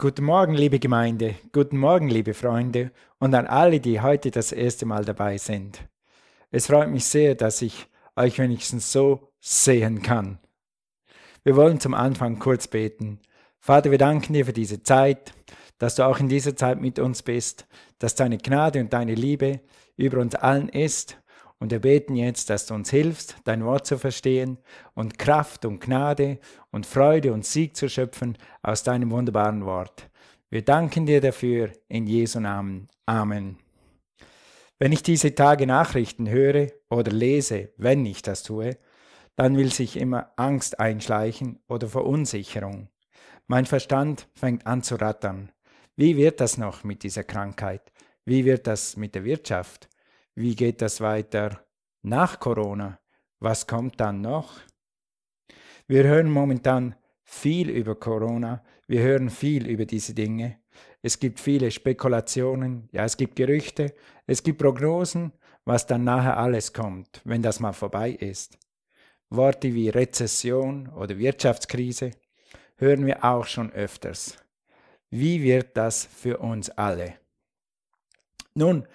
Guten Morgen, liebe Gemeinde, guten Morgen, liebe Freunde und an alle, die heute das erste Mal dabei sind. Es freut mich sehr, dass ich euch wenigstens so sehen kann. Wir wollen zum Anfang kurz beten. Vater, wir danken dir für diese Zeit, dass du auch in dieser Zeit mit uns bist, dass deine Gnade und deine Liebe über uns allen ist und wir beten jetzt, dass du uns hilfst, dein Wort zu verstehen und Kraft und Gnade und Freude und Sieg zu schöpfen aus deinem wunderbaren Wort. Wir danken dir dafür in Jesu Namen. Amen. Wenn ich diese Tage Nachrichten höre oder lese, wenn ich das tue, dann will sich immer Angst einschleichen oder Verunsicherung. Mein Verstand fängt an zu rattern. Wie wird das noch mit dieser Krankheit? Wie wird das mit der Wirtschaft? Wie geht das weiter nach Corona? Was kommt dann noch? Wir hören momentan viel über Corona, wir hören viel über diese Dinge. Es gibt viele Spekulationen, ja, es gibt Gerüchte, es gibt Prognosen, was dann nachher alles kommt, wenn das mal vorbei ist. Worte wie Rezession oder Wirtschaftskrise hören wir auch schon öfters. Wie wird das für uns alle? Nun,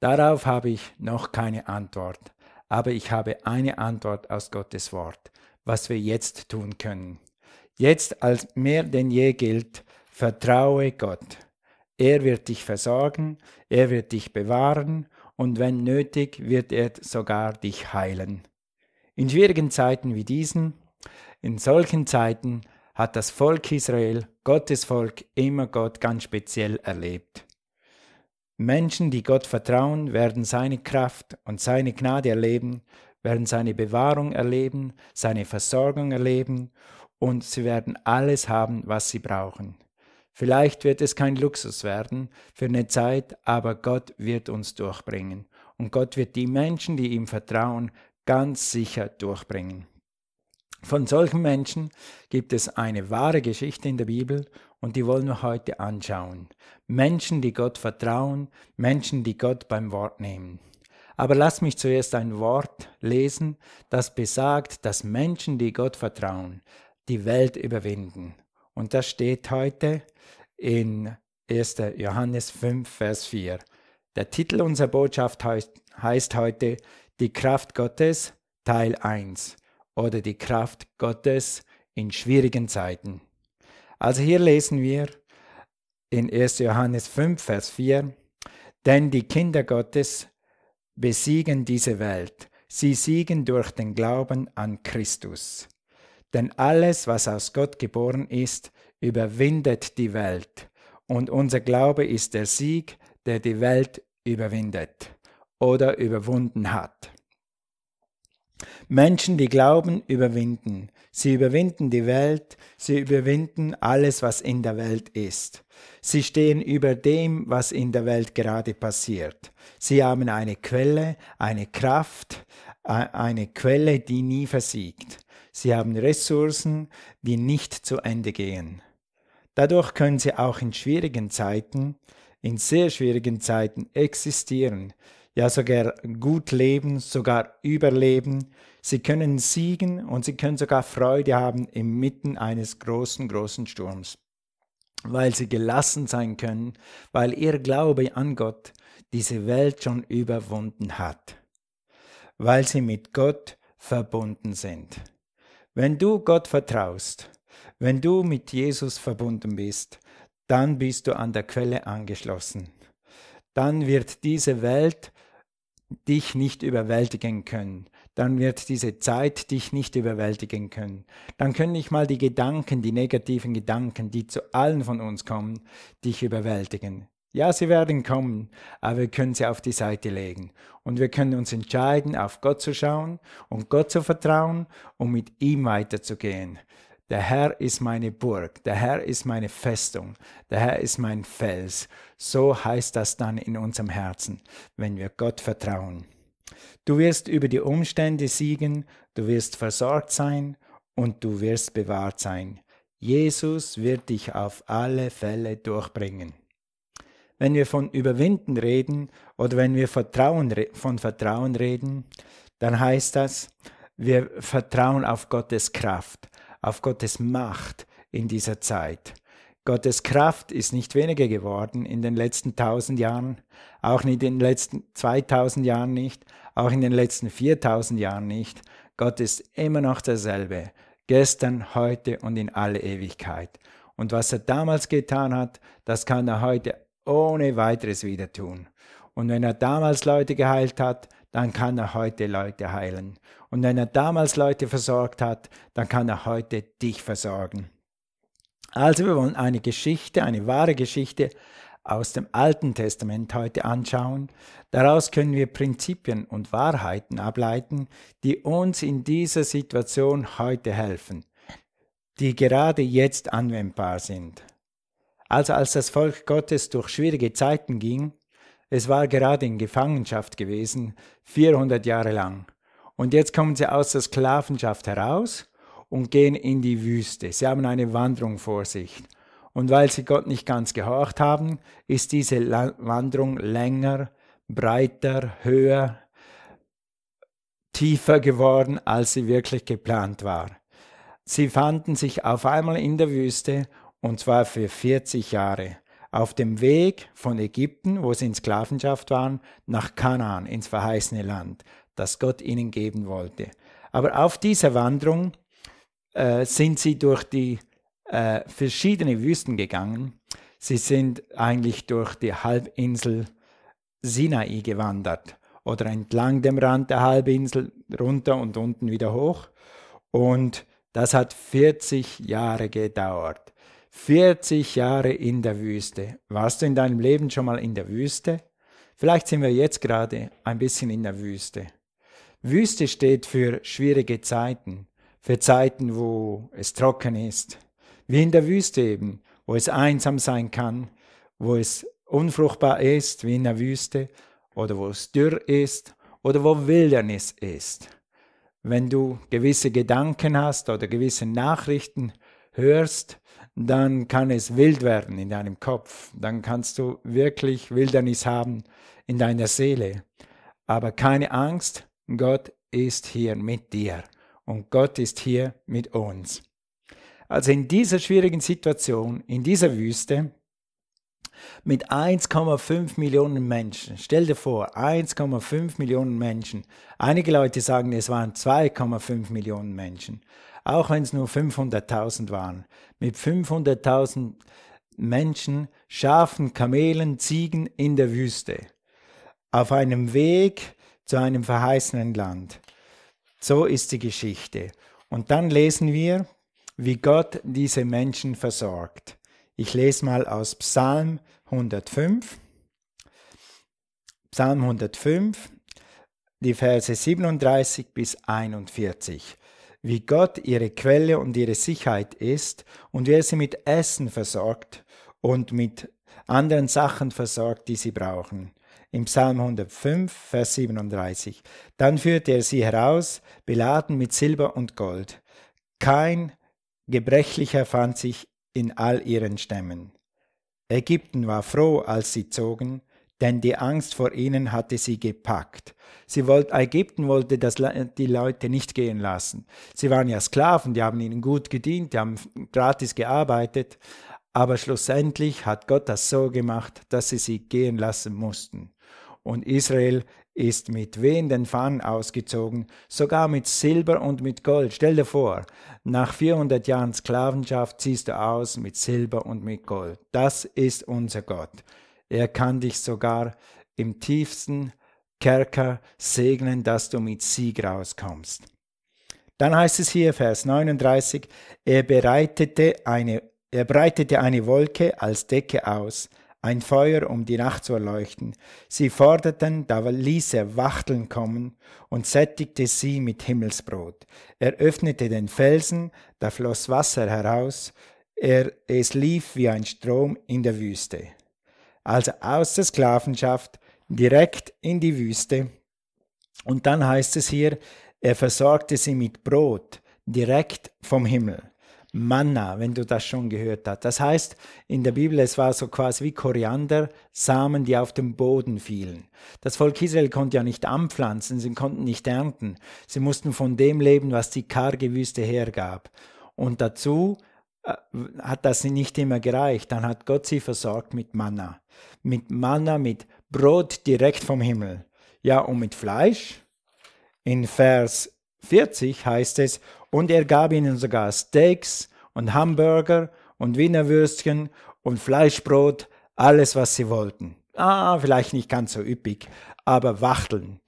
Darauf habe ich noch keine Antwort, aber ich habe eine Antwort aus Gottes Wort, was wir jetzt tun können. Jetzt als mehr denn je gilt, vertraue Gott. Er wird dich versorgen, er wird dich bewahren und wenn nötig, wird er sogar dich heilen. In schwierigen Zeiten wie diesen, in solchen Zeiten hat das Volk Israel, Gottes Volk, immer Gott ganz speziell erlebt. Menschen, die Gott vertrauen, werden seine Kraft und seine Gnade erleben, werden seine Bewahrung erleben, seine Versorgung erleben und sie werden alles haben, was sie brauchen. Vielleicht wird es kein Luxus werden für eine Zeit, aber Gott wird uns durchbringen und Gott wird die Menschen, die ihm vertrauen, ganz sicher durchbringen. Von solchen Menschen gibt es eine wahre Geschichte in der Bibel und die wollen wir heute anschauen. Menschen, die Gott vertrauen, Menschen, die Gott beim Wort nehmen. Aber lass mich zuerst ein Wort lesen, das besagt, dass Menschen, die Gott vertrauen, die Welt überwinden. Und das steht heute in 1. Johannes 5, Vers 4. Der Titel unserer Botschaft heißt, heute Die Kraft Gottes, Teil 1 oder die Kraft Gottes in schwierigen Zeiten. Also hier lesen wir in 1. Johannes 5, Vers 4, denn die Kinder Gottes besiegen diese Welt. Sie siegen durch den Glauben an Christus. Denn alles, was aus Gott geboren ist, überwindet die Welt. Und unser Glaube ist der Sieg, der die Welt überwindet oder überwunden hat. Menschen, die glauben, überwinden. Sie überwinden die Welt, sie überwinden alles, was in der Welt ist. Sie stehen über dem, was in der Welt gerade passiert. Sie haben eine Quelle, eine Kraft, eine Quelle, die nie versiegt. Sie haben Ressourcen, die nicht zu Ende gehen. Dadurch können sie auch in schwierigen Zeiten, in sehr schwierigen Zeiten existieren, ja sogar gut leben, sogar überleben, Sie können siegen und sie können sogar Freude haben inmitten eines großen, großen Sturms, weil sie gelassen sein können, weil ihr Glaube an Gott diese Welt schon überwunden hat, weil sie mit Gott verbunden sind. Wenn du Gott vertraust, wenn du mit Jesus verbunden bist, dann bist du an der Quelle angeschlossen. Dann wird diese Welt dich nicht überwältigen können dann wird diese Zeit dich nicht überwältigen können. Dann können nicht mal die Gedanken, die negativen Gedanken, die zu allen von uns kommen, dich überwältigen. Ja, sie werden kommen, aber wir können sie auf die Seite legen. Und wir können uns entscheiden, auf Gott zu schauen und Gott zu vertrauen und mit ihm weiterzugehen. Der Herr ist meine Burg, der Herr ist meine Festung, der Herr ist mein Fels. So heißt das dann in unserem Herzen, wenn wir Gott vertrauen. Du wirst über die Umstände siegen, du wirst versorgt sein und du wirst bewahrt sein. Jesus wird dich auf alle Fälle durchbringen. Wenn wir von Überwinden reden oder wenn wir Vertrauen, von Vertrauen reden, dann heißt das, wir vertrauen auf Gottes Kraft, auf Gottes Macht in dieser Zeit. Gottes Kraft ist nicht weniger geworden in den letzten tausend Jahren, auch in den letzten 2000 Jahren nicht, auch in den letzten 4000 Jahren nicht. Gott ist immer noch derselbe, gestern, heute und in alle Ewigkeit. Und was er damals getan hat, das kann er heute ohne weiteres wieder tun. Und wenn er damals Leute geheilt hat, dann kann er heute Leute heilen. Und wenn er damals Leute versorgt hat, dann kann er heute dich versorgen. Also wir wollen eine Geschichte, eine wahre Geschichte aus dem Alten Testament heute anschauen. Daraus können wir Prinzipien und Wahrheiten ableiten, die uns in dieser Situation heute helfen, die gerade jetzt anwendbar sind. Also als das Volk Gottes durch schwierige Zeiten ging, es war gerade in Gefangenschaft gewesen, 400 Jahre lang. Und jetzt kommen sie aus der Sklavenschaft heraus und gehen in die Wüste. Sie haben eine Wanderung vor sich. Und weil sie Gott nicht ganz gehorcht haben, ist diese Wanderung länger, breiter, höher, tiefer geworden, als sie wirklich geplant war. Sie fanden sich auf einmal in der Wüste, und zwar für 40 Jahre auf dem Weg von Ägypten, wo sie in Sklavenschaft waren, nach Kanaan, ins verheißene Land, das Gott ihnen geben wollte. Aber auf dieser Wanderung äh, sind sie durch die äh, verschiedene Wüsten gegangen. Sie sind eigentlich durch die Halbinsel Sinai gewandert oder entlang dem Rand der Halbinsel runter und unten wieder hoch. Und das hat 40 Jahre gedauert. 40 Jahre in der Wüste. Warst du in deinem Leben schon mal in der Wüste? Vielleicht sind wir jetzt gerade ein bisschen in der Wüste. Wüste steht für schwierige Zeiten, für Zeiten, wo es trocken ist. Wie in der Wüste eben, wo es einsam sein kann, wo es unfruchtbar ist, wie in der Wüste, oder wo es dürr ist, oder wo Wildernis ist. Wenn du gewisse Gedanken hast oder gewisse Nachrichten hörst, dann kann es wild werden in deinem Kopf. Dann kannst du wirklich Wildernis haben in deiner Seele. Aber keine Angst, Gott ist hier mit dir und Gott ist hier mit uns. Also in dieser schwierigen Situation, in dieser Wüste, mit 1,5 Millionen Menschen. Stell dir vor, 1,5 Millionen Menschen. Einige Leute sagen, es waren 2,5 Millionen Menschen auch wenn es nur 500.000 waren. Mit 500.000 Menschen, Schafen, Kamelen, Ziegen in der Wüste. Auf einem Weg zu einem verheißenen Land. So ist die Geschichte. Und dann lesen wir, wie Gott diese Menschen versorgt. Ich lese mal aus Psalm 105. Psalm 105, die Verse 37 bis 41 wie Gott ihre Quelle und ihre Sicherheit ist und wie er sie mit Essen versorgt und mit anderen Sachen versorgt, die sie brauchen. Im Psalm 105, Vers 37. Dann führte er sie heraus, beladen mit Silber und Gold. Kein Gebrechlicher fand sich in all ihren Stämmen. Ägypten war froh, als sie zogen, denn die Angst vor ihnen hatte sie gepackt. Sie wollte, Ägypten wollte das, die Leute nicht gehen lassen. Sie waren ja Sklaven, die haben ihnen gut gedient, die haben gratis gearbeitet, aber schlussendlich hat Gott das so gemacht, dass sie sie gehen lassen mussten. Und Israel ist mit wehenden Fahnen ausgezogen, sogar mit Silber und mit Gold. Stell dir vor, nach 400 Jahren Sklavenschaft ziehst du aus mit Silber und mit Gold. Das ist unser Gott. Er kann dich sogar im tiefsten Kerker segnen, dass du mit Sieg rauskommst. Dann heißt es hier, Vers 39, er bereitete eine, er breitete eine Wolke als Decke aus, ein Feuer, um die Nacht zu erleuchten. Sie forderten, da ließ er Wachteln kommen und sättigte sie mit Himmelsbrot. Er öffnete den Felsen, da floss Wasser heraus, er, es lief wie ein Strom in der Wüste also aus der Sklavenschaft direkt in die Wüste. Und dann heißt es hier, er versorgte sie mit Brot direkt vom Himmel. Manna, wenn du das schon gehört hast. Das heißt in der Bibel, es war so quasi wie Koriander, Samen, die auf den Boden fielen. Das Volk Israel konnte ja nicht anpflanzen, sie konnten nicht ernten. Sie mussten von dem leben, was die karge Wüste hergab. Und dazu äh, hat das nicht immer gereicht. Dann hat Gott sie versorgt mit Manna. Mit Manna, mit Brot direkt vom Himmel. Ja, und mit Fleisch. In Vers 40 heißt es, und er gab ihnen sogar Steaks und Hamburger und Wiener Würstchen und Fleischbrot, alles, was sie wollten. Ah, vielleicht nicht ganz so üppig, aber Wachteln.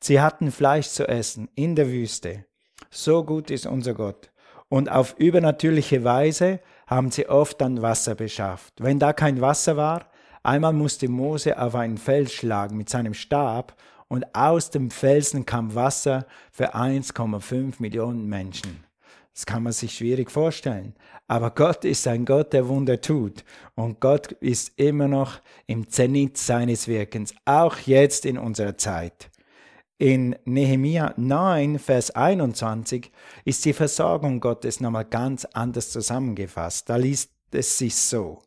Sie hatten Fleisch zu essen in der Wüste. So gut ist unser Gott. Und auf übernatürliche Weise haben sie oft dann Wasser beschafft. Wenn da kein Wasser war, einmal musste Mose auf einen Fels schlagen mit seinem Stab und aus dem Felsen kam Wasser für 1,5 Millionen Menschen. Das kann man sich schwierig vorstellen. Aber Gott ist ein Gott, der Wunder tut. Und Gott ist immer noch im Zenit seines Wirkens, auch jetzt in unserer Zeit. In Nehemia 9, Vers 21 ist die Versorgung Gottes nochmal ganz anders zusammengefasst. Da liest es sich so.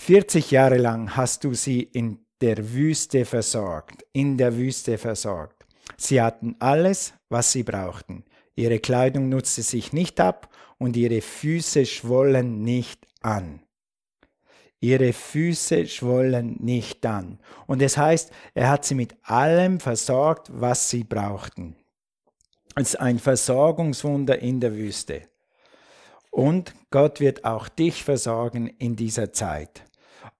40 Jahre lang hast du sie in der Wüste versorgt, in der Wüste versorgt. Sie hatten alles, was sie brauchten. Ihre Kleidung nutzte sich nicht ab und ihre Füße schwollen nicht an. Ihre Füße schwollen nicht an. Und es heißt, er hat sie mit allem versorgt, was sie brauchten. Es ist ein Versorgungswunder in der Wüste. Und Gott wird auch dich versorgen in dieser Zeit.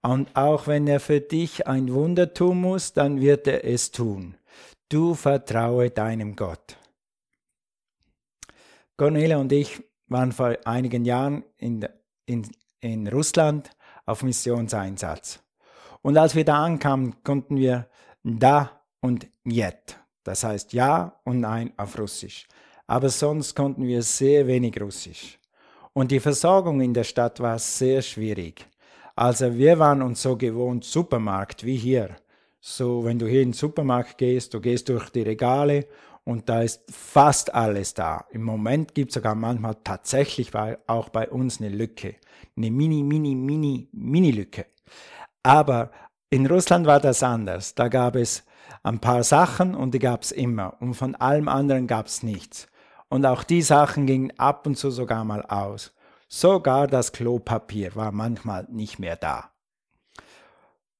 Und auch wenn er für dich ein Wunder tun muss, dann wird er es tun. Du vertraue deinem Gott. Cornelia und ich waren vor einigen Jahren in, in, in Russland auf Missionseinsatz. Und als wir da ankamen, konnten wir da und jet, das heißt ja und nein auf Russisch. Aber sonst konnten wir sehr wenig Russisch. Und die Versorgung in der Stadt war sehr schwierig. Also wir waren uns so gewohnt, Supermarkt wie hier. So, wenn du hier in den Supermarkt gehst, du gehst durch die Regale und da ist fast alles da. Im Moment gibt es sogar manchmal tatsächlich auch bei uns eine Lücke. Eine mini, mini, mini, mini Lücke. Aber in Russland war das anders. Da gab es ein paar Sachen und die gab es immer. Und von allem anderen gab es nichts. Und auch die Sachen gingen ab und zu sogar mal aus. Sogar das Klopapier war manchmal nicht mehr da.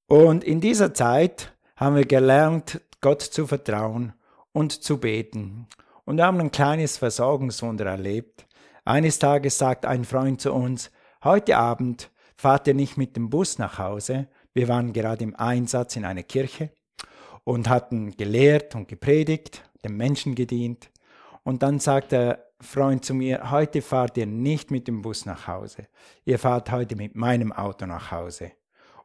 Und in dieser Zeit haben wir gelernt, Gott zu vertrauen und zu beten. Und wir haben ein kleines Versorgungswunder erlebt. Eines Tages sagt ein Freund zu uns, heute Abend fahrt ihr nicht mit dem Bus nach Hause. Wir waren gerade im Einsatz in einer Kirche und hatten gelehrt und gepredigt, den Menschen gedient. Und dann sagt der Freund zu mir, heute fahrt ihr nicht mit dem Bus nach Hause. Ihr fahrt heute mit meinem Auto nach Hause.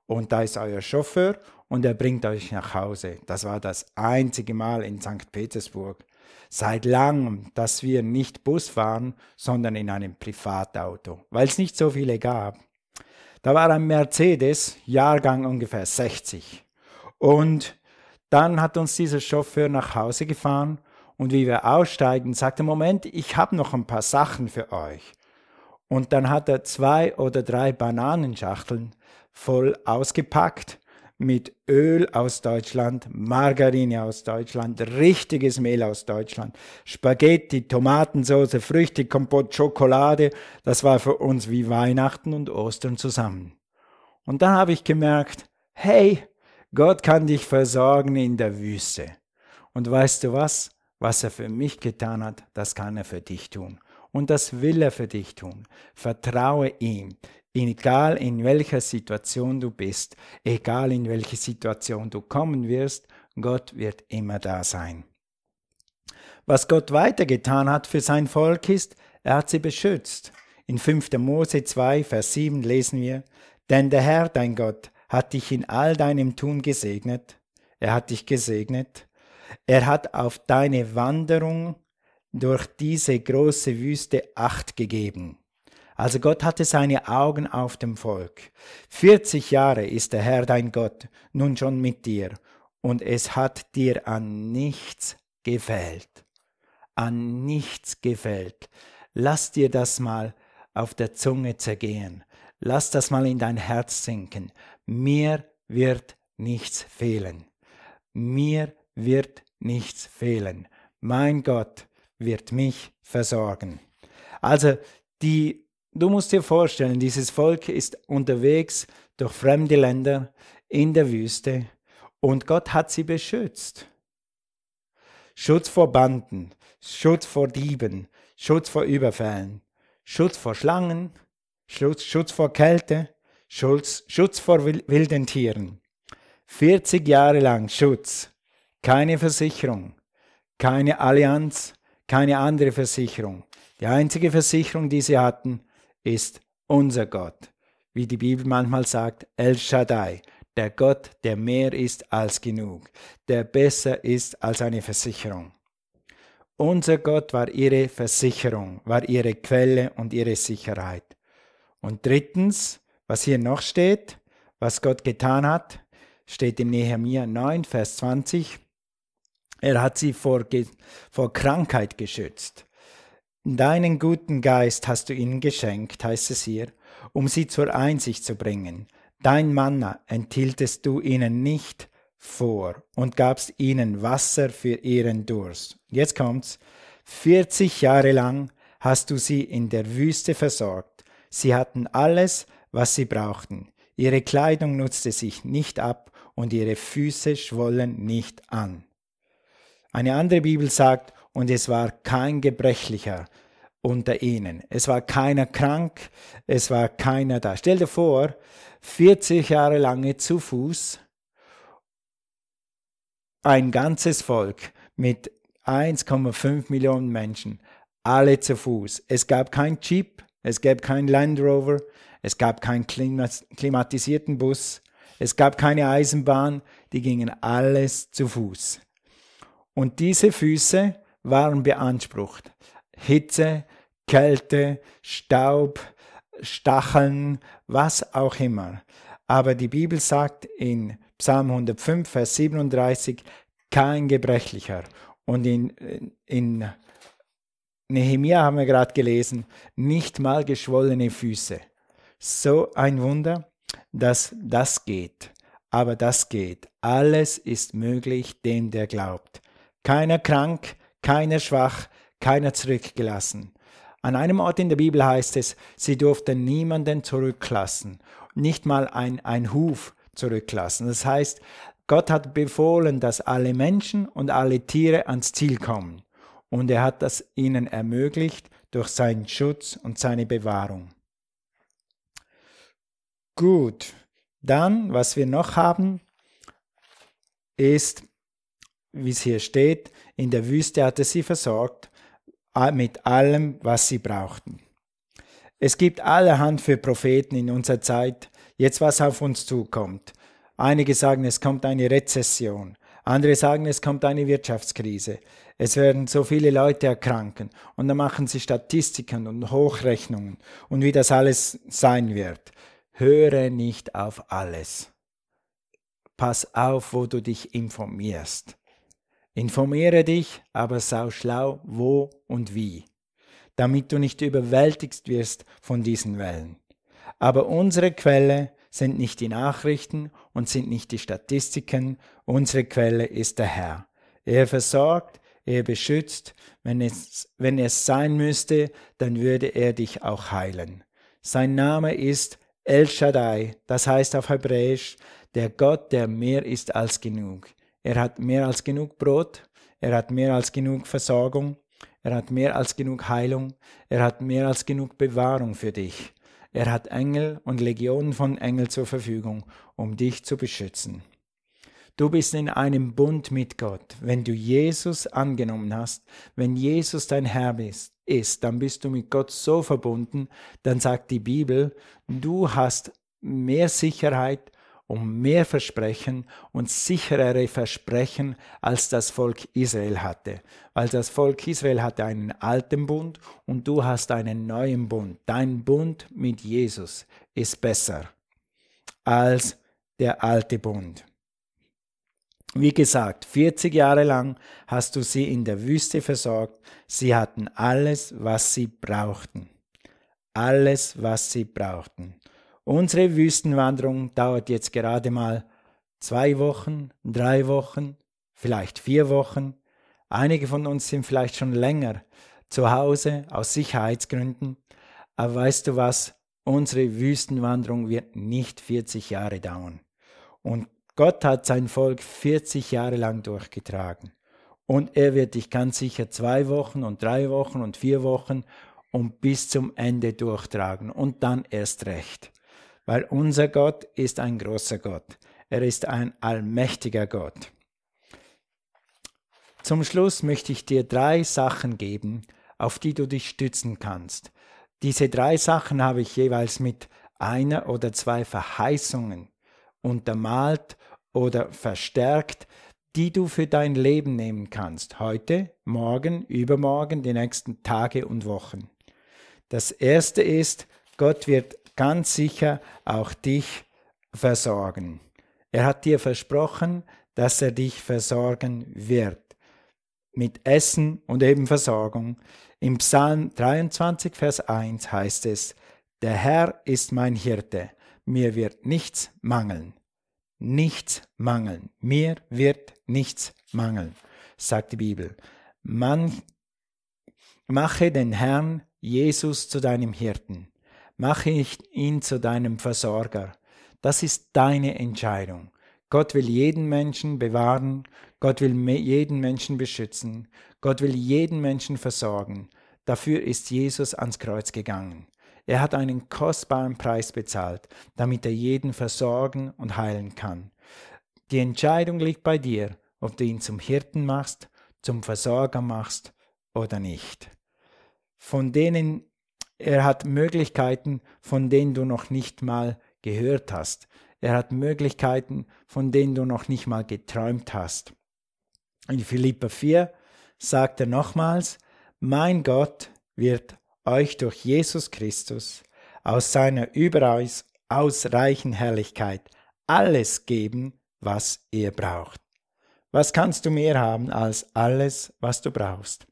Und da ist euer Chauffeur und er bringt euch nach Hause. Das war das einzige Mal in St. Petersburg seit langem, dass wir nicht Bus fahren, sondern in einem Privatauto, weil es nicht so viele gab. Da war ein Mercedes, Jahrgang ungefähr 60. Und dann hat uns dieser Chauffeur nach Hause gefahren und wie wir aussteigen, sagte, Moment, ich habe noch ein paar Sachen für euch. Und dann hat er zwei oder drei Bananenschachteln voll ausgepackt mit Öl aus Deutschland, Margarine aus Deutschland, richtiges Mehl aus Deutschland, Spaghetti, Tomatensauce, Früchtekompott, Schokolade. Das war für uns wie Weihnachten und Ostern zusammen. Und dann habe ich gemerkt, hey, Gott kann dich versorgen in der Wüste. Und weißt du was? Was er für mich getan hat, das kann er für dich tun. Und das will er für dich tun. Vertraue ihm egal in welcher Situation du bist, egal in welche Situation du kommen wirst, Gott wird immer da sein. Was Gott weitergetan hat für sein Volk ist, er hat sie beschützt. In 5. Mose 2, Vers 7 lesen wir, denn der Herr, dein Gott, hat dich in all deinem Tun gesegnet, er hat dich gesegnet, er hat auf deine Wanderung durch diese große Wüste Acht gegeben. Also Gott hatte seine Augen auf dem Volk. 40 Jahre ist der Herr dein Gott nun schon mit dir und es hat dir an nichts gefällt. An nichts gefällt. Lass dir das mal auf der Zunge zergehen. Lass das mal in dein Herz sinken. Mir wird nichts fehlen. Mir wird nichts fehlen. Mein Gott wird mich versorgen. Also die du musst dir vorstellen, dieses Volk ist unterwegs durch fremde Länder in der Wüste und Gott hat sie beschützt. Schutz vor Banden, Schutz vor Dieben, Schutz vor Überfällen, Schutz vor Schlangen, Schutz, Schutz vor Kälte, Schutz, Schutz vor wilden Tieren. 40 Jahre lang Schutz, keine Versicherung, keine Allianz, keine andere Versicherung. Die einzige Versicherung, die sie hatten, ist unser Gott. Wie die Bibel manchmal sagt, El Shaddai, der Gott, der mehr ist als genug, der besser ist als eine Versicherung. Unser Gott war ihre Versicherung, war ihre Quelle und ihre Sicherheit. Und drittens, was hier noch steht, was Gott getan hat, steht in Nehemiah 9, Vers 20. Er hat sie vor, vor Krankheit geschützt. Deinen guten Geist hast du ihnen geschenkt, heißt es hier, um sie zur Einsicht zu bringen. Dein Manna enthieltest du ihnen nicht vor und gabst ihnen Wasser für ihren Durst. Jetzt kommt's. 40 Jahre lang hast du sie in der Wüste versorgt. Sie hatten alles, was sie brauchten. Ihre Kleidung nutzte sich nicht ab und ihre Füße schwollen nicht an. Eine andere Bibel sagt, und es war kein Gebrechlicher unter ihnen. Es war keiner krank, es war keiner da. Stell dir vor, 40 Jahre lange zu Fuß, ein ganzes Volk mit 1,5 Millionen Menschen, alle zu Fuß. Es gab kein Jeep, es gab kein Land Rover, es gab keinen klimatisierten Bus, es gab keine Eisenbahn, die gingen alles zu Fuß. Und diese Füße waren beansprucht. Hitze, Kälte, Staub, Stacheln, was auch immer. Aber die Bibel sagt in Psalm 105, Vers 37, kein Gebrechlicher. Und in, in Nehemia haben wir gerade gelesen, nicht mal geschwollene Füße. So ein Wunder, dass das geht. Aber das geht. Alles ist möglich dem, der glaubt. Keiner krank, keiner schwach, keiner zurückgelassen. An einem Ort in der Bibel heißt es, sie durften niemanden zurücklassen, nicht mal ein, ein Huf zurücklassen. Das heißt, Gott hat befohlen, dass alle Menschen und alle Tiere ans Ziel kommen. Und er hat das ihnen ermöglicht durch seinen Schutz und seine Bewahrung. Gut, dann, was wir noch haben, ist wie es hier steht, in der Wüste hat er sie versorgt mit allem, was sie brauchten. Es gibt allerhand für Propheten in unserer Zeit, jetzt was auf uns zukommt. Einige sagen, es kommt eine Rezession. Andere sagen, es kommt eine Wirtschaftskrise. Es werden so viele Leute erkranken. Und dann machen sie Statistiken und Hochrechnungen und wie das alles sein wird. Höre nicht auf alles. Pass auf, wo du dich informierst. Informiere dich, aber sau schlau, wo und wie, damit du nicht überwältigt wirst von diesen Wellen. Aber unsere Quelle sind nicht die Nachrichten und sind nicht die Statistiken, unsere Quelle ist der Herr. Er versorgt, er beschützt, wenn es, wenn es sein müsste, dann würde er dich auch heilen. Sein Name ist El Shaddai, das heißt auf Hebräisch, der Gott, der mehr ist als genug. Er hat mehr als genug Brot, er hat mehr als genug Versorgung, er hat mehr als genug Heilung, er hat mehr als genug Bewahrung für dich. Er hat Engel und Legionen von Engeln zur Verfügung, um dich zu beschützen. Du bist in einem Bund mit Gott. Wenn du Jesus angenommen hast, wenn Jesus dein Herr ist, dann bist du mit Gott so verbunden, dann sagt die Bibel, du hast mehr Sicherheit um mehr Versprechen und sicherere Versprechen als das Volk Israel hatte. Weil das Volk Israel hatte einen alten Bund und du hast einen neuen Bund. Dein Bund mit Jesus ist besser als der alte Bund. Wie gesagt, 40 Jahre lang hast du sie in der Wüste versorgt. Sie hatten alles, was sie brauchten. Alles, was sie brauchten. Unsere Wüstenwanderung dauert jetzt gerade mal zwei Wochen, drei Wochen, vielleicht vier Wochen. Einige von uns sind vielleicht schon länger zu Hause aus Sicherheitsgründen. Aber weißt du was? Unsere Wüstenwanderung wird nicht 40 Jahre dauern. Und Gott hat sein Volk 40 Jahre lang durchgetragen. Und er wird dich ganz sicher zwei Wochen und drei Wochen und vier Wochen und bis zum Ende durchtragen und dann erst recht. Weil unser Gott ist ein großer Gott. Er ist ein allmächtiger Gott. Zum Schluss möchte ich dir drei Sachen geben, auf die du dich stützen kannst. Diese drei Sachen habe ich jeweils mit einer oder zwei Verheißungen untermalt oder verstärkt, die du für dein Leben nehmen kannst, heute, morgen, übermorgen, die nächsten Tage und Wochen. Das erste ist, Gott wird ganz sicher auch dich versorgen. Er hat dir versprochen, dass er dich versorgen wird. Mit Essen und eben Versorgung. Im Psalm 23, Vers 1 heißt es, Der Herr ist mein Hirte, mir wird nichts mangeln nichts mangeln. Mir wird nichts mangeln, sagt die Bibel. Man, mache den Herrn Jesus zu deinem Hirten. Mache ihn zu deinem Versorger. Das ist deine Entscheidung. Gott will jeden Menschen bewahren. Gott will jeden Menschen beschützen. Gott will jeden Menschen versorgen. Dafür ist Jesus ans Kreuz gegangen. Er hat einen kostbaren Preis bezahlt, damit er jeden versorgen und heilen kann. Die Entscheidung liegt bei dir, ob du ihn zum Hirten machst, zum Versorger machst oder nicht. Von denen er hat Möglichkeiten, von denen du noch nicht mal gehört hast. Er hat Möglichkeiten, von denen du noch nicht mal geträumt hast. In Philippa 4 sagt er nochmals, mein Gott wird euch durch Jesus Christus aus seiner überaus ausreichenden Herrlichkeit alles geben, was ihr braucht. Was kannst du mehr haben als alles, was du brauchst?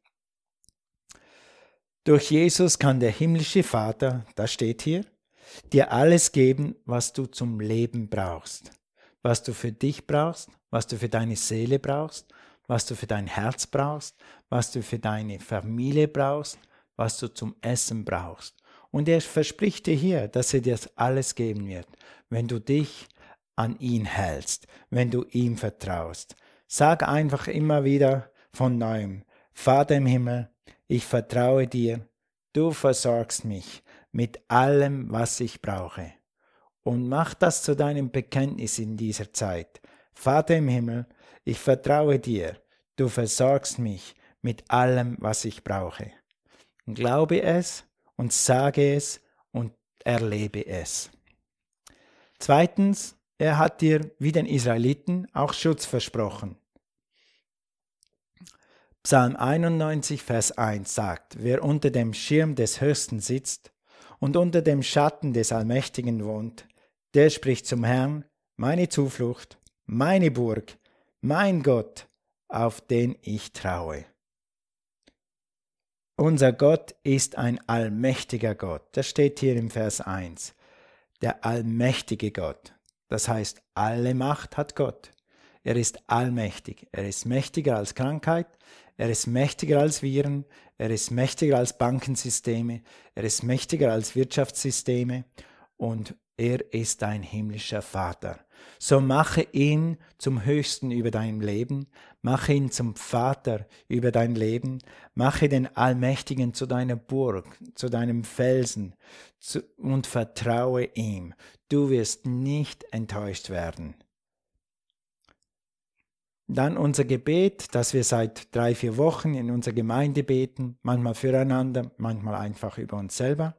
Durch Jesus kann der himmlische Vater, das steht hier, dir alles geben, was du zum Leben brauchst. Was du für dich brauchst, was du für deine Seele brauchst, was du für dein Herz brauchst, was du für deine Familie brauchst, was du zum Essen brauchst. Und er verspricht dir hier, dass er dir das alles geben wird, wenn du dich an ihn hältst, wenn du ihm vertraust. Sag einfach immer wieder von neuem, Vater im Himmel, ich vertraue dir, du versorgst mich mit allem, was ich brauche. Und mach das zu deinem Bekenntnis in dieser Zeit. Vater im Himmel, ich vertraue dir, du versorgst mich mit allem, was ich brauche. Glaube es und sage es und erlebe es. Zweitens, er hat dir wie den Israeliten auch Schutz versprochen. Psalm 91, Vers 1 sagt, wer unter dem Schirm des Höchsten sitzt und unter dem Schatten des Allmächtigen wohnt, der spricht zum Herrn, meine Zuflucht, meine Burg, mein Gott, auf den ich traue. Unser Gott ist ein allmächtiger Gott. Das steht hier im Vers 1. Der allmächtige Gott. Das heißt, alle Macht hat Gott. Er ist allmächtig. Er ist mächtiger als Krankheit. Er ist mächtiger als Viren. Er ist mächtiger als Bankensysteme. Er ist mächtiger als Wirtschaftssysteme. Und er ist dein himmlischer Vater. So mache ihn zum Höchsten über dein Leben, mache ihn zum Vater über dein Leben, mache den Allmächtigen zu deiner Burg, zu deinem Felsen zu, und vertraue ihm. Du wirst nicht enttäuscht werden. Dann unser Gebet, das wir seit drei, vier Wochen in unserer Gemeinde beten, manchmal füreinander, manchmal einfach über uns selber.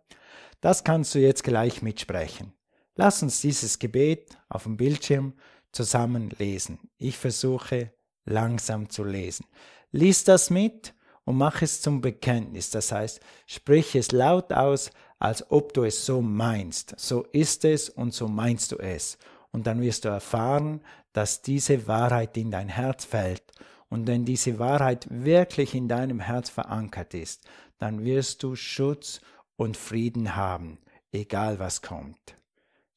Das kannst du jetzt gleich mitsprechen. Lass uns dieses Gebet auf dem Bildschirm zusammen lesen. Ich versuche langsam zu lesen. Lies das mit und mach es zum Bekenntnis. Das heißt, sprich es laut aus, als ob du es so meinst. So ist es und so meinst du es. Und dann wirst du erfahren, dass diese Wahrheit in dein Herz fällt. Und wenn diese Wahrheit wirklich in deinem Herz verankert ist, dann wirst du Schutz und Frieden haben, egal was kommt.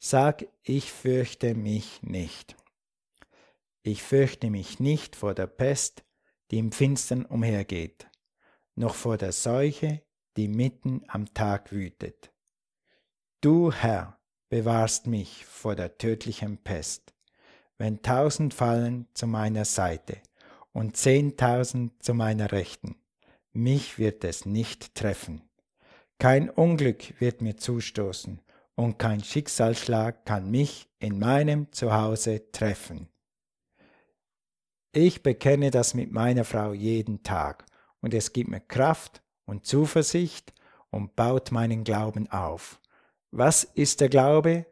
Sag, ich fürchte mich nicht. Ich fürchte mich nicht vor der Pest, die im Finstern umhergeht, noch vor der Seuche, die mitten am Tag wütet. Du, Herr, bewahrst mich vor der tödlichen Pest. Wenn tausend fallen zu meiner Seite und zehntausend zu meiner Rechten, mich wird es nicht treffen. Kein Unglück wird mir zustoßen und kein Schicksalsschlag kann mich in meinem Zuhause treffen. Ich bekenne das mit meiner Frau jeden Tag und es gibt mir Kraft und Zuversicht und baut meinen Glauben auf. Was ist der Glaube?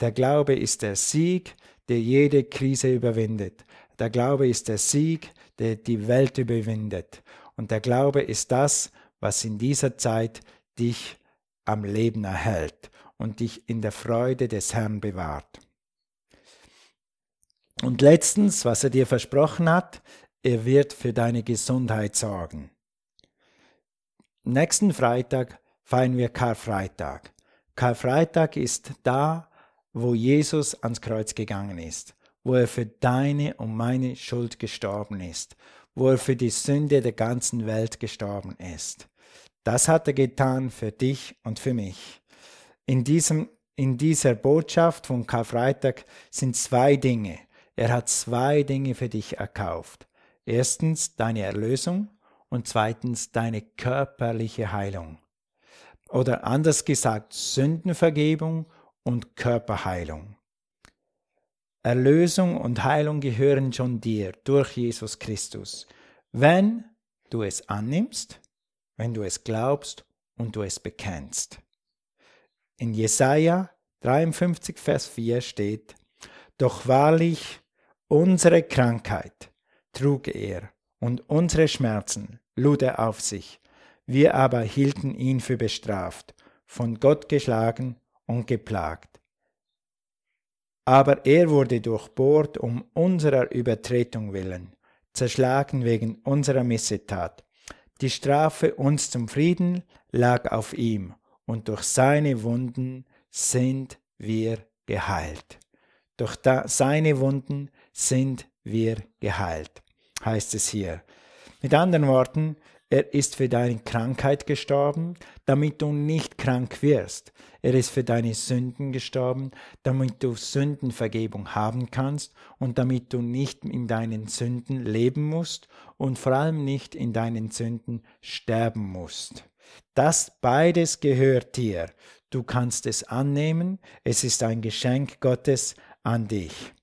Der Glaube ist der Sieg, der jede Krise überwindet. Der Glaube ist der Sieg, der die Welt überwindet. Und der Glaube ist das, was in dieser Zeit dich am Leben erhält und dich in der Freude des Herrn bewahrt. Und letztens, was er dir versprochen hat, er wird für deine Gesundheit sorgen. Nächsten Freitag feiern wir Karfreitag. Karfreitag ist da, wo Jesus ans Kreuz gegangen ist, wo er für deine und meine Schuld gestorben ist, wo er für die Sünde der ganzen Welt gestorben ist. Das hat er getan für dich und für mich. In, diesem, in dieser Botschaft von Karfreitag sind zwei Dinge. Er hat zwei Dinge für dich erkauft. Erstens deine Erlösung und zweitens deine körperliche Heilung. Oder anders gesagt, Sündenvergebung und Körperheilung. Erlösung und Heilung gehören schon dir durch Jesus Christus, wenn du es annimmst, wenn du es glaubst und du es bekennst. In Jesaja 53, Vers 4 steht: Doch wahrlich, unsere Krankheit trug er und unsere Schmerzen lud er auf sich. Wir aber hielten ihn für bestraft, von Gott geschlagen und geplagt. Aber er wurde durchbohrt um unserer Übertretung willen, zerschlagen wegen unserer Missetat. Die Strafe uns zum Frieden lag auf ihm, und durch seine Wunden sind wir geheilt. Durch seine Wunden sind wir geheilt, heißt es hier. Mit anderen Worten, er ist für deine Krankheit gestorben, damit du nicht krank wirst. Er ist für deine Sünden gestorben, damit du Sündenvergebung haben kannst und damit du nicht in deinen Sünden leben musst und vor allem nicht in deinen Sünden sterben musst. Das beides gehört dir. Du kannst es annehmen. Es ist ein Geschenk Gottes an dich.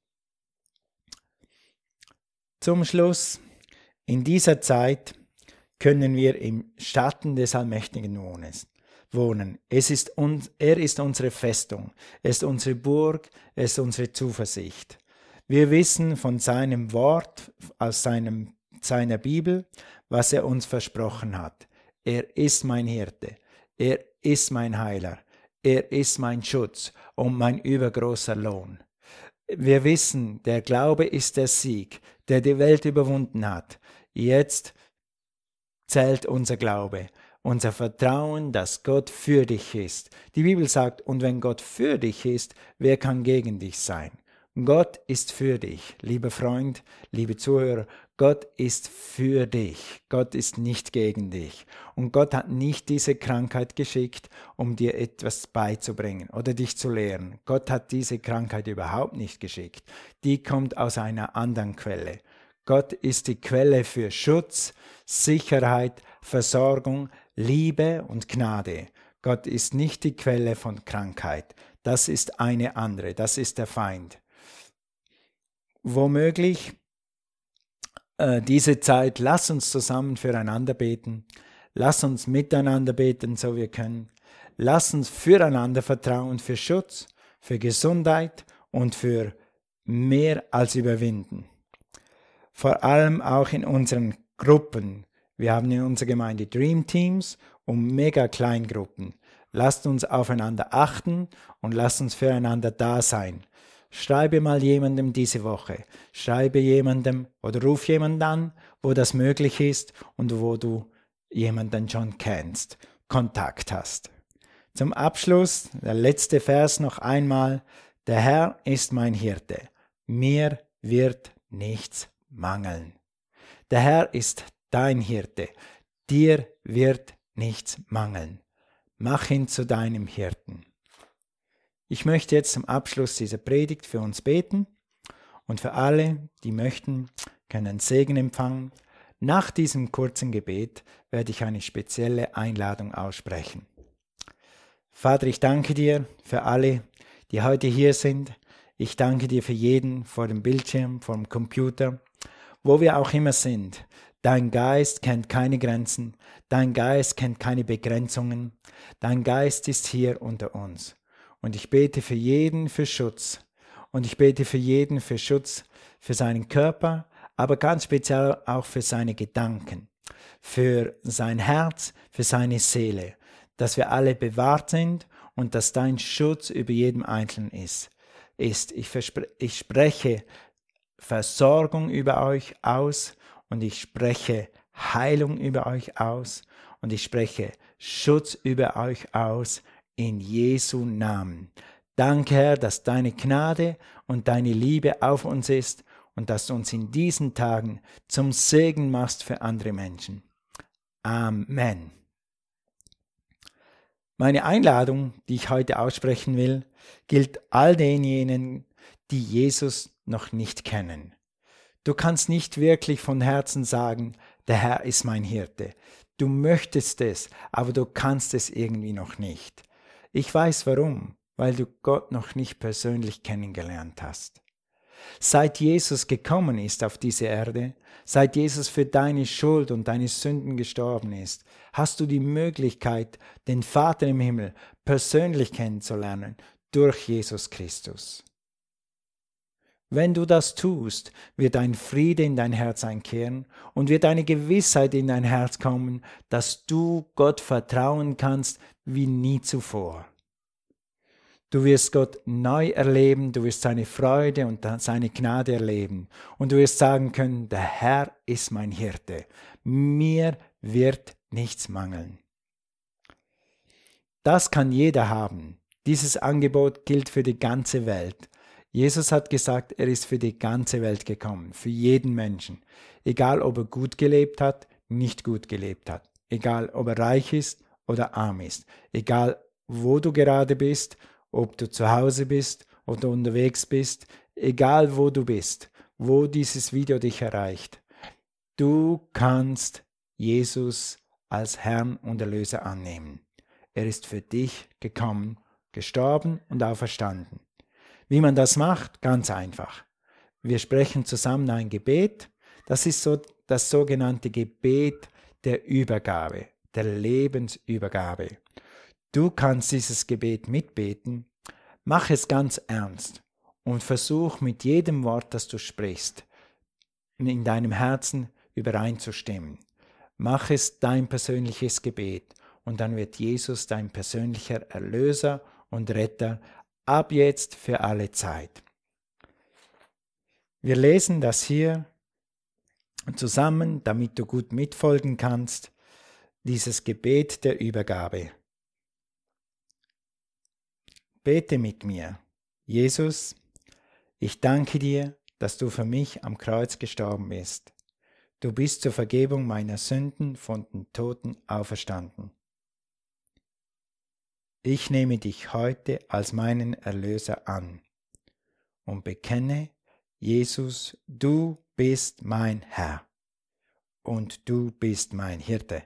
Zum Schluss, in dieser Zeit können wir im Schatten des Allmächtigen wohnen. Es ist uns, er ist unsere Festung, er ist unsere Burg, er ist unsere Zuversicht. Wir wissen von seinem Wort, aus seinem, seiner Bibel, was er uns versprochen hat. Er ist mein Hirte, er ist mein Heiler, er ist mein Schutz und mein übergroßer Lohn. Wir wissen, der Glaube ist der Sieg, der die Welt überwunden hat. Jetzt zählt unser Glaube, unser Vertrauen, dass Gott für dich ist. Die Bibel sagt, und wenn Gott für dich ist, wer kann gegen dich sein? Gott ist für dich, lieber Freund, liebe Zuhörer. Gott ist für dich. Gott ist nicht gegen dich. Und Gott hat nicht diese Krankheit geschickt, um dir etwas beizubringen oder dich zu lehren. Gott hat diese Krankheit überhaupt nicht geschickt. Die kommt aus einer anderen Quelle. Gott ist die Quelle für Schutz, Sicherheit, Versorgung, Liebe und Gnade. Gott ist nicht die Quelle von Krankheit. Das ist eine andere, das ist der Feind. Womöglich äh, diese Zeit, lass uns zusammen füreinander beten. Lass uns miteinander beten, so wir können. Lass uns füreinander vertrauen für Schutz, für Gesundheit und für mehr als überwinden vor allem auch in unseren Gruppen. Wir haben in unserer Gemeinde Dream Teams und mega Kleingruppen. Lasst uns aufeinander achten und lasst uns füreinander da sein. Schreibe mal jemandem diese Woche. Schreibe jemandem oder ruf jemanden an, wo das möglich ist und wo du jemanden schon kennst, Kontakt hast. Zum Abschluss der letzte Vers noch einmal. Der Herr ist mein Hirte. Mir wird nichts mangeln. Der Herr ist dein Hirte, dir wird nichts mangeln. Mach ihn zu deinem Hirten. Ich möchte jetzt zum Abschluss dieser Predigt für uns beten und für alle, die möchten, können Segen empfangen. Nach diesem kurzen Gebet werde ich eine spezielle Einladung aussprechen. Vater, ich danke dir für alle, die heute hier sind. Ich danke dir für jeden vor dem Bildschirm, vor dem Computer, wo wir auch immer sind. Dein Geist kennt keine Grenzen, dein Geist kennt keine Begrenzungen, dein Geist ist hier unter uns. Und ich bete für jeden für Schutz. Und ich bete für jeden für Schutz, für seinen Körper, aber ganz speziell auch für seine Gedanken, für sein Herz, für seine Seele, dass wir alle bewahrt sind und dass dein Schutz über jedem Einzelnen ist. ist. Ich, ich spreche Versorgung über euch aus und ich spreche Heilung über euch aus und ich spreche Schutz über euch aus in Jesu Namen. Danke, Herr, dass deine Gnade und deine Liebe auf uns ist und dass du uns in diesen Tagen zum Segen machst für andere Menschen. Amen. Meine Einladung, die ich heute aussprechen will, gilt all denjenigen, die Jesus noch nicht kennen. Du kannst nicht wirklich von Herzen sagen, der Herr ist mein Hirte. Du möchtest es, aber du kannst es irgendwie noch nicht. Ich weiß warum, weil du Gott noch nicht persönlich kennengelernt hast. Seit Jesus gekommen ist auf diese Erde, seit Jesus für deine Schuld und deine Sünden gestorben ist, hast du die Möglichkeit, den Vater im Himmel persönlich kennenzulernen durch Jesus Christus. Wenn du das tust, wird ein Friede in dein Herz einkehren und wird eine Gewissheit in dein Herz kommen, dass du Gott vertrauen kannst wie nie zuvor. Du wirst Gott neu erleben, du wirst seine Freude und seine Gnade erleben und du wirst sagen können, der Herr ist mein Hirte, mir wird nichts mangeln. Das kann jeder haben. Dieses Angebot gilt für die ganze Welt. Jesus hat gesagt, er ist für die ganze Welt gekommen, für jeden Menschen, egal ob er gut gelebt hat, nicht gut gelebt hat, egal ob er reich ist oder arm ist, egal wo du gerade bist, ob du zu Hause bist oder unterwegs bist, egal wo du bist, wo dieses Video dich erreicht. Du kannst Jesus als Herrn und Erlöser annehmen. Er ist für dich gekommen, gestorben und auferstanden. Wie man das macht? Ganz einfach. Wir sprechen zusammen ein Gebet. Das ist so das sogenannte Gebet der Übergabe, der Lebensübergabe. Du kannst dieses Gebet mitbeten. Mach es ganz ernst und versuch mit jedem Wort, das du sprichst, in deinem Herzen übereinzustimmen. Mach es dein persönliches Gebet und dann wird Jesus dein persönlicher Erlöser und Retter ab jetzt für alle Zeit. Wir lesen das hier zusammen, damit du gut mitfolgen kannst, dieses Gebet der Übergabe. Bete mit mir. Jesus, ich danke dir, dass du für mich am Kreuz gestorben bist. Du bist zur Vergebung meiner Sünden von den Toten auferstanden. Ich nehme dich heute als meinen Erlöser an und bekenne, Jesus, du bist mein Herr und du bist mein Hirte.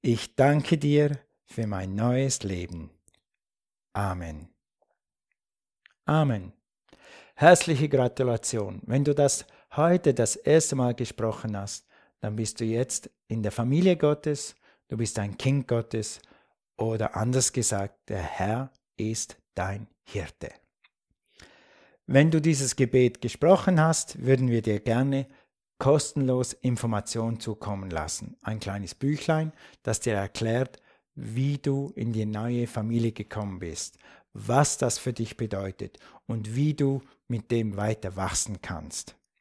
Ich danke dir für mein neues Leben. Amen. Amen. Herzliche Gratulation. Wenn du das heute das erste Mal gesprochen hast, dann bist du jetzt in der Familie Gottes, du bist ein Kind Gottes oder anders gesagt, der Herr ist dein Hirte. Wenn du dieses Gebet gesprochen hast, würden wir dir gerne kostenlos Informationen zukommen lassen. Ein kleines Büchlein, das dir erklärt, wie du in die neue Familie gekommen bist, was das für dich bedeutet und wie du mit dem weiter wachsen kannst.